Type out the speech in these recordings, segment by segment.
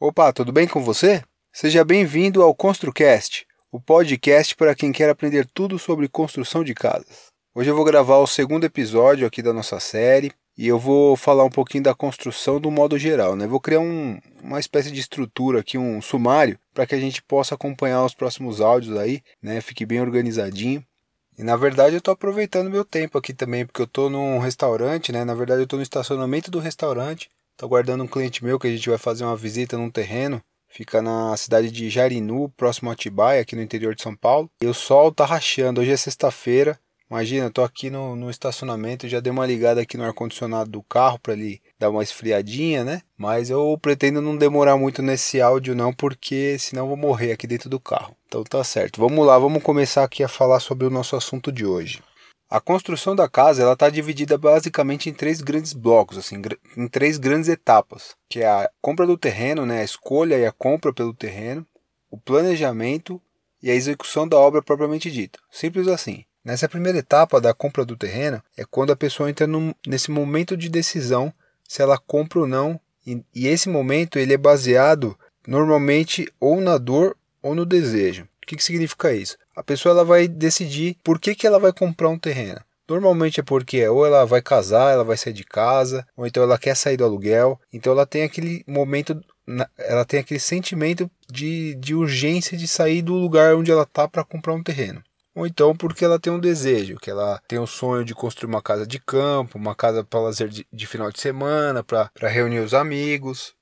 Opa, tudo bem com você? Seja bem-vindo ao ConstruCast, o podcast para quem quer aprender tudo sobre construção de casas. Hoje eu vou gravar o segundo episódio aqui da nossa série e eu vou falar um pouquinho da construção do modo geral, né? Vou criar um, uma espécie de estrutura aqui, um sumário, para que a gente possa acompanhar os próximos áudios aí, né? Fique bem organizadinho. E na verdade eu estou aproveitando meu tempo aqui também, porque eu estou num restaurante, né? Na verdade eu estou no estacionamento do restaurante. Estou aguardando um cliente meu que a gente vai fazer uma visita num terreno. Fica na cidade de Jarinu, próximo a Atibaia, aqui no interior de São Paulo. E o sol tá rachando. Hoje é sexta-feira. Imagina, tô aqui no, no estacionamento, já dei uma ligada aqui no ar-condicionado do carro para ele dar uma esfriadinha, né? Mas eu pretendo não demorar muito nesse áudio não, porque senão eu vou morrer aqui dentro do carro. Então tá certo. Vamos lá, vamos começar aqui a falar sobre o nosso assunto de hoje. A construção da casa ela está dividida basicamente em três grandes blocos, assim, em três grandes etapas, que é a compra do terreno, né, a escolha e a compra pelo terreno, o planejamento e a execução da obra propriamente dita. Simples assim. Nessa primeira etapa da compra do terreno é quando a pessoa entra num, nesse momento de decisão se ela compra ou não, e, e esse momento ele é baseado normalmente ou na dor ou no desejo. O que, que significa isso? A pessoa ela vai decidir por que, que ela vai comprar um terreno. Normalmente é porque ou ela vai casar, ela vai sair de casa, ou então ela quer sair do aluguel. Então ela tem aquele momento, ela tem aquele sentimento de, de urgência de sair do lugar onde ela está para comprar um terreno ou então porque ela tem um desejo, que ela tem o sonho de construir uma casa de campo, uma casa para lazer de, de, final de semana, para reunir os amigos.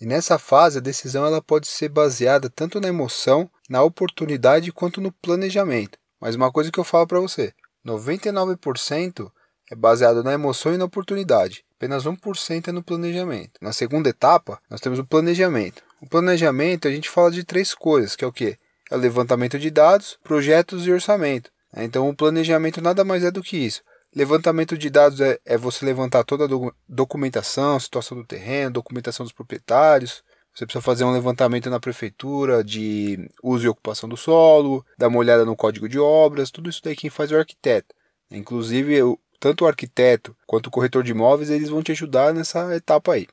E nessa fase a decisão ela pode ser baseada tanto na emoção, na oportunidade quanto no planejamento. Mas uma coisa que eu falo para você, 99% é baseado na emoção e na oportunidade. Apenas 1% é no planejamento. Na segunda etapa, nós temos o planejamento. O planejamento a gente fala de três coisas, que é o que? é o levantamento de dados, projetos e orçamento. Então, o planejamento nada mais é do que isso. Levantamento de dados é, é você levantar toda a do, documentação, situação do terreno, documentação dos proprietários. Você precisa fazer um levantamento na prefeitura de uso e ocupação do solo, dar uma olhada no código de obras, tudo isso daí quem faz é o arquiteto. Inclusive, tanto o arquiteto quanto o corretor de imóveis, eles vão te ajudar nessa etapa aí.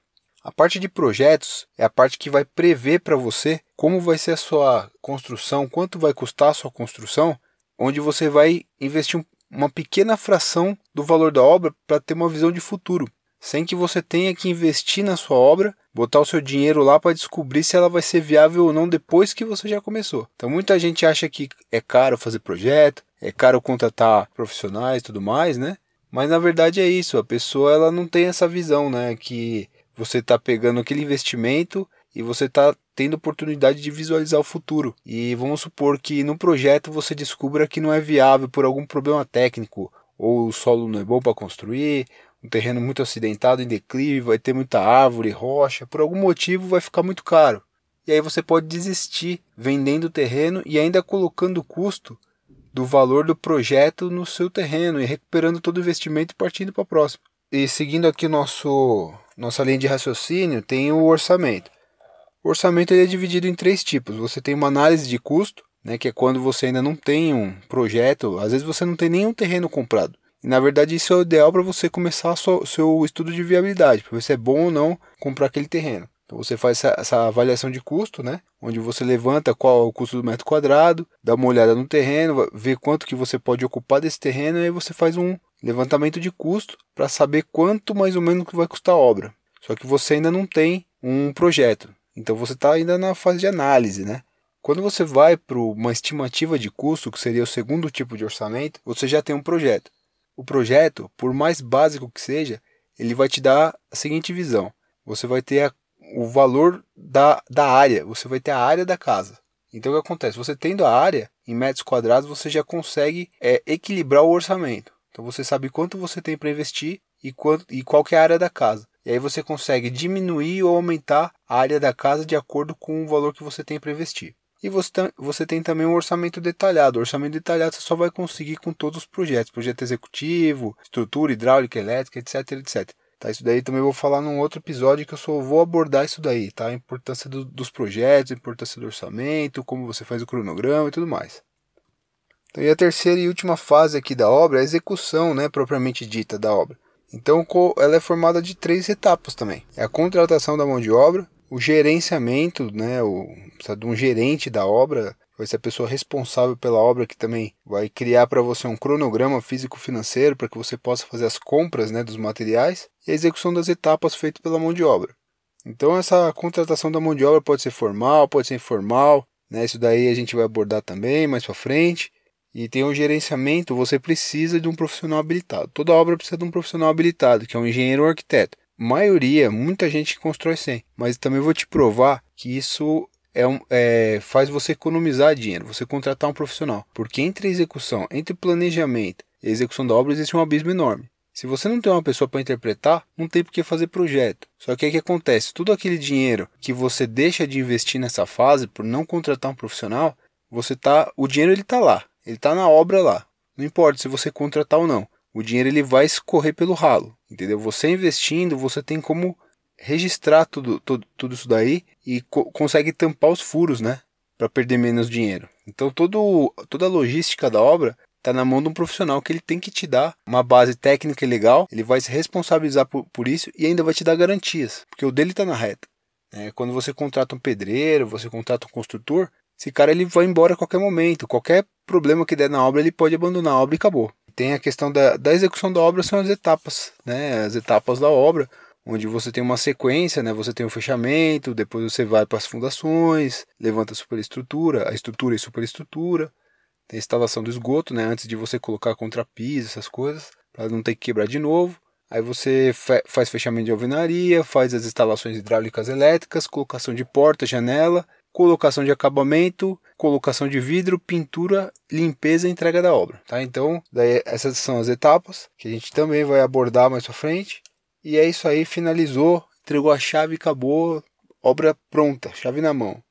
A parte de projetos é a parte que vai prever para você como vai ser a sua construção, quanto vai custar a sua construção, onde você vai investir uma pequena fração do valor da obra para ter uma visão de futuro, sem que você tenha que investir na sua obra, botar o seu dinheiro lá para descobrir se ela vai ser viável ou não depois que você já começou. Então muita gente acha que é caro fazer projeto, é caro contratar profissionais e tudo mais, né? Mas na verdade é isso, a pessoa ela não tem essa visão, né, que você está pegando aquele investimento e você está tendo oportunidade de visualizar o futuro. E vamos supor que no projeto você descubra que não é viável por algum problema técnico, ou o solo não é bom para construir, um terreno muito acidentado em declive, vai ter muita árvore, rocha, por algum motivo vai ficar muito caro. E aí você pode desistir vendendo o terreno e ainda colocando o custo do valor do projeto no seu terreno e recuperando todo o investimento e partindo para o próximo. E seguindo aqui nosso nossa linha de raciocínio tem o orçamento. O orçamento ele é dividido em três tipos. Você tem uma análise de custo, né, que é quando você ainda não tem um projeto, às vezes você não tem nenhum terreno comprado. E na verdade isso é o ideal para você começar o seu estudo de viabilidade, para ver se é bom ou não comprar aquele terreno. Então você faz essa, essa, avaliação de custo, né? Onde você levanta qual é o custo do metro quadrado, dá uma olhada no terreno, vê quanto que você pode ocupar desse terreno e aí você faz um levantamento de custo para saber quanto mais ou menos que vai custar a obra. Só que você ainda não tem um projeto, então você está ainda na fase de análise, né? Quando você vai para uma estimativa de custo, que seria o segundo tipo de orçamento, você já tem um projeto. O projeto, por mais básico que seja, ele vai te dar a seguinte visão: você vai ter a, o valor da, da área, você vai ter a área da casa. Então o que acontece? Você tendo a área em metros quadrados, você já consegue é, equilibrar o orçamento. Então você sabe quanto você tem para investir e, quanto, e qual é a área da casa. E aí você consegue diminuir ou aumentar a área da casa de acordo com o valor que você tem para investir. E você, você tem também um orçamento detalhado. O orçamento detalhado você só vai conseguir com todos os projetos. Projeto executivo, estrutura, hidráulica, elétrica, etc, etc. Tá, isso daí também vou falar num outro episódio que eu só vou abordar isso daí, tá? A importância do, dos projetos, a importância do orçamento, como você faz o cronograma e tudo mais. Então, e a terceira e última fase aqui da obra é a execução, né, propriamente dita da obra. Então ela é formada de três etapas também. É a contratação da mão de obra, o gerenciamento, né, o, precisa de um gerente da obra, vai ser a pessoa responsável pela obra que também vai criar para você um cronograma físico-financeiro para que você possa fazer as compras né, dos materiais e a execução das etapas feitas pela mão de obra. Então essa contratação da mão de obra pode ser formal, pode ser informal, né? Isso daí a gente vai abordar também mais para frente. E tem o gerenciamento, você precisa de um profissional habilitado. Toda obra precisa de um profissional habilitado, que é um engenheiro ou arquiteto. Maioria, muita gente constrói sem, mas também vou te provar que isso é um, é, faz você economizar dinheiro, você contratar um profissional. Porque entre execução, entre planejamento e execução da obra existe um abismo enorme. Se você não tem uma pessoa para interpretar, não tem por que fazer projeto. Só que o que acontece? Tudo aquele dinheiro que você deixa de investir nessa fase por não contratar um profissional, você tá, o dinheiro ele tá lá, ele tá na obra lá. Não importa se você contratar ou não. O dinheiro ele vai escorrer pelo ralo, entendeu? Você investindo, você tem como registrar tudo, tudo, tudo isso daí e co consegue tampar os furos, né? Para perder menos dinheiro. Então todo, toda a logística da obra está na mão de um profissional que ele tem que te dar uma base técnica e legal, ele vai se responsabilizar por, por isso e ainda vai te dar garantias, porque o dele está na reta. É, quando você contrata um pedreiro, você contrata um construtor, esse cara ele vai embora a qualquer momento, qualquer problema que der na obra ele pode abandonar a obra e acabou. Tem a questão da, da execução da obra, são as etapas, né? as etapas da obra, onde você tem uma sequência, né? Você tem o fechamento, depois você vai para as fundações, levanta a superestrutura, a estrutura e superestrutura, tem a instalação do esgoto, né? Antes de você colocar contrapiso, essas coisas, para não ter que quebrar de novo. Aí você faz fechamento de alvenaria, faz as instalações hidráulicas elétricas, colocação de porta, janela, colocação de acabamento, colocação de vidro, pintura, limpeza e entrega da obra, tá? Então, daí essas são as etapas que a gente também vai abordar mais para frente. E é isso aí, finalizou, entregou a chave, acabou, obra pronta, chave na mão.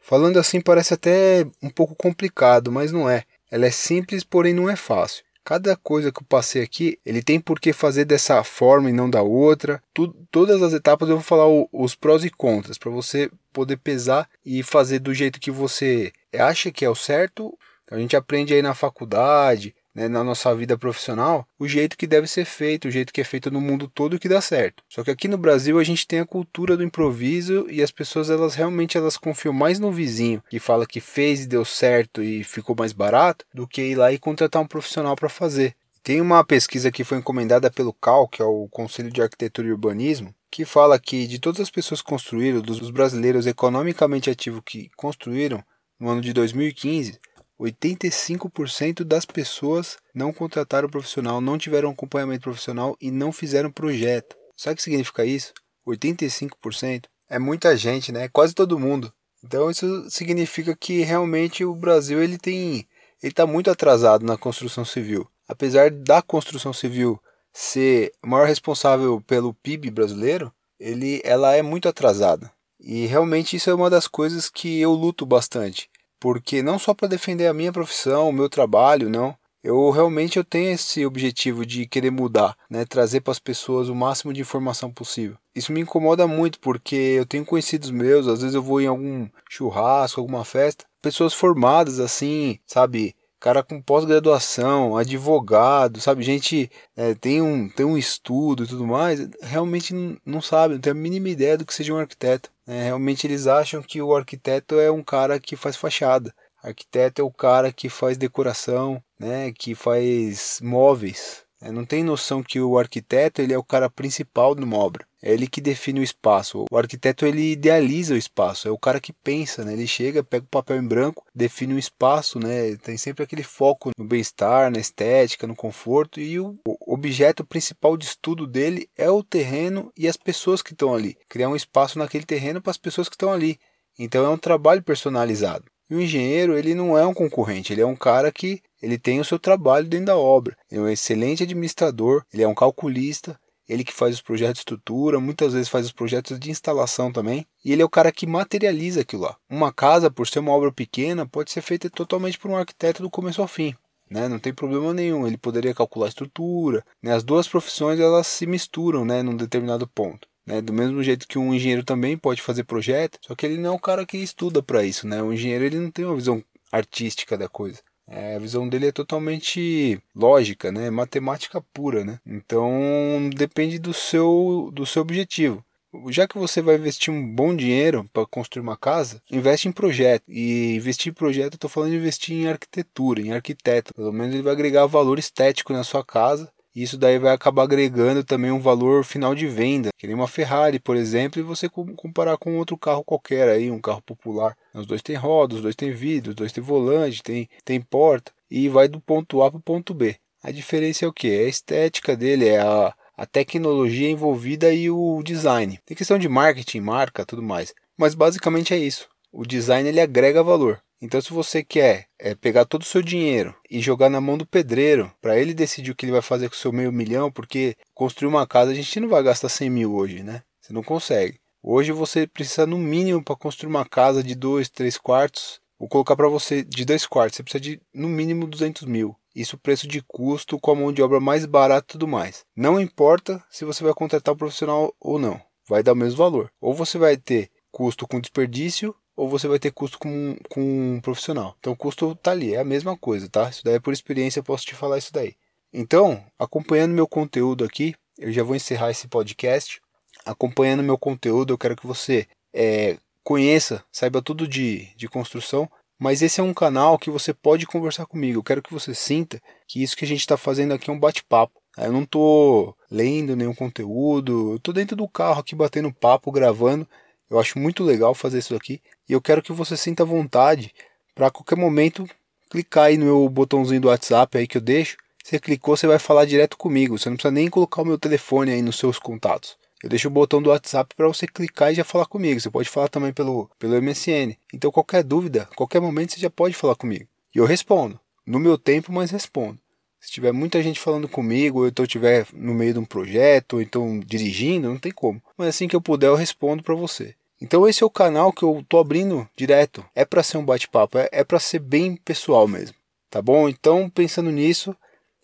Falando assim parece até um pouco complicado, mas não é. Ela é simples, porém não é fácil. Cada coisa que eu passei aqui, ele tem por que fazer dessa forma e não da outra. Tudo, todas as etapas eu vou falar o, os prós e contras para você poder pesar e fazer do jeito que você acha que é o certo. A gente aprende aí na faculdade, né, na nossa vida profissional, o jeito que deve ser feito, o jeito que é feito no mundo todo que dá certo. Só que aqui no Brasil a gente tem a cultura do improviso e as pessoas elas realmente elas confiam mais no vizinho que fala que fez e deu certo e ficou mais barato do que ir lá e contratar um profissional para fazer. Tem uma pesquisa que foi encomendada pelo CAL, que é o Conselho de Arquitetura e Urbanismo, que fala que de todas as pessoas que construíram, dos brasileiros economicamente ativos que construíram no ano de 2015, 85% das pessoas não contrataram profissional, não tiveram acompanhamento profissional e não fizeram projeto. Sabe o que significa isso? 85% é muita gente, né? Quase todo mundo. Então isso significa que realmente o Brasil ele tem ele está muito atrasado na construção civil. Apesar da construção civil ser o maior responsável pelo PIB brasileiro, ele, ela é muito atrasada. E realmente isso é uma das coisas que eu luto bastante porque não só para defender a minha profissão, o meu trabalho, não. Eu realmente eu tenho esse objetivo de querer mudar, né, trazer para as pessoas o máximo de informação possível. Isso me incomoda muito porque eu tenho conhecidos meus, às vezes eu vou em algum churrasco, alguma festa, pessoas formadas assim, sabe, cara com pós-graduação, advogado, sabe, gente é, tem, um, tem um estudo e tudo mais, realmente não, sabe, não tem a mínima ideia do que seja um arquiteto. Né? Realmente eles acham que o arquiteto é um cara que faz fachada. Arquiteto é o cara que faz decoração, né, que faz móveis, não tem noção que o arquiteto ele é o cara principal de uma obra. É ele que define o espaço. O arquiteto ele idealiza o espaço. É o cara que pensa, né? Ele chega, pega o papel em branco, define o espaço, né? Tem sempre aquele foco no bem-estar, na estética, no conforto e o objeto principal de estudo dele é o terreno e as pessoas que estão ali. Criar um espaço naquele terreno para as pessoas que estão ali. Então é um trabalho personalizado. E o engenheiro, ele não é um concorrente, ele é um cara que ele tem o seu trabalho dentro da obra. Ele é um excelente administrador, ele é um calculista, ele que faz os projetos de estrutura, muitas vezes faz os projetos de instalação também, e ele é o cara que materializa aquilo lá. Uma casa, por ser uma obra pequena, pode ser feita totalmente por um arquiteto do começo ao fim. Né? Não tem problema nenhum, ele poderia calcular a estrutura. Né? As duas profissões elas se misturam né, num determinado ponto. Né? Do mesmo jeito que um engenheiro também pode fazer projeto, só que ele não é o cara que estuda para isso. Né? O engenheiro ele não tem uma visão artística da coisa. É, a visão dele é totalmente lógica, né? Matemática pura, né? Então depende do seu do seu objetivo. já que você vai investir um bom dinheiro para construir uma casa, investe em projeto. E investir em projeto, eu tô falando de investir em arquitetura, em arquiteto. Pelo menos ele vai agregar valor estético na sua casa isso daí vai acabar agregando também um valor final de venda, que nem uma Ferrari, por exemplo, e você comparar com outro carro qualquer aí, um carro popular. Os dois têm rodas, os dois têm vidro, os dois têm volante, tem, tem porta, e vai do ponto A para o ponto B. A diferença é o que? É a estética dele, é a, a tecnologia envolvida e o design. Tem questão de marketing, marca, tudo mais. Mas basicamente é isso. O design ele agrega valor. Então, se você quer é, pegar todo o seu dinheiro e jogar na mão do pedreiro, para ele decidir o que ele vai fazer com o seu meio milhão, porque construir uma casa a gente não vai gastar 100 mil hoje, né? Você não consegue. Hoje você precisa, no mínimo, para construir uma casa de 2, 3 quartos, vou colocar para você de 2 quartos, você precisa de, no mínimo, 200 mil. Isso preço de custo com a mão de obra mais barata e tudo mais. Não importa se você vai contratar um profissional ou não, vai dar o mesmo valor. Ou você vai ter custo com desperdício ou você vai ter custo com, com um profissional. Então o custo tá ali, é a mesma coisa, tá? Isso daí é por experiência, eu posso te falar isso daí. Então, acompanhando meu conteúdo aqui, eu já vou encerrar esse podcast. Acompanhando meu conteúdo, eu quero que você é, conheça, saiba tudo de, de construção, mas esse é um canal que você pode conversar comigo. Eu quero que você sinta que isso que a gente está fazendo aqui é um bate-papo. Eu não estou lendo nenhum conteúdo, eu estou dentro do carro aqui batendo papo, gravando eu acho muito legal fazer isso aqui e eu quero que você sinta vontade para qualquer momento clicar aí no meu botãozinho do WhatsApp aí que eu deixo. Você clicou, você vai falar direto comigo. Você não precisa nem colocar o meu telefone aí nos seus contatos. Eu deixo o botão do WhatsApp para você clicar e já falar comigo. Você pode falar também pelo, pelo MSN. Então, qualquer dúvida, qualquer momento, você já pode falar comigo. E eu respondo. No meu tempo, mas respondo. Se tiver muita gente falando comigo, ou então estiver no meio de um projeto, ou então dirigindo, não tem como. Mas assim que eu puder, eu respondo para você. Então esse é o canal que eu tô abrindo direto. É para ser um bate-papo, é, é para ser bem pessoal mesmo, tá bom? Então pensando nisso,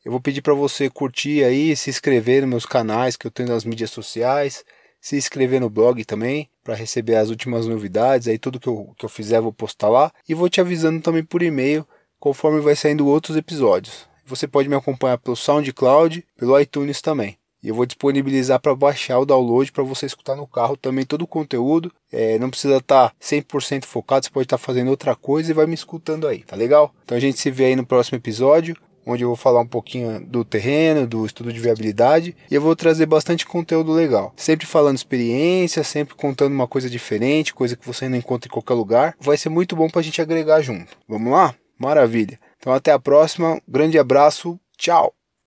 eu vou pedir para você curtir aí, se inscrever nos meus canais que eu tenho nas mídias sociais, se inscrever no blog também para receber as últimas novidades, aí tudo que eu, que eu fizer eu vou postar lá e vou te avisando também por e-mail conforme vai saindo outros episódios. Você pode me acompanhar pelo SoundCloud, pelo iTunes também. E eu vou disponibilizar para baixar o download para você escutar no carro também todo o conteúdo. É, não precisa estar tá 100% focado, você pode estar tá fazendo outra coisa e vai me escutando aí, tá legal? Então a gente se vê aí no próximo episódio, onde eu vou falar um pouquinho do terreno, do estudo de viabilidade e eu vou trazer bastante conteúdo legal. Sempre falando experiência, sempre contando uma coisa diferente, coisa que você não encontra em qualquer lugar. Vai ser muito bom para a gente agregar junto. Vamos lá? Maravilha. Então até a próxima, grande abraço, tchau!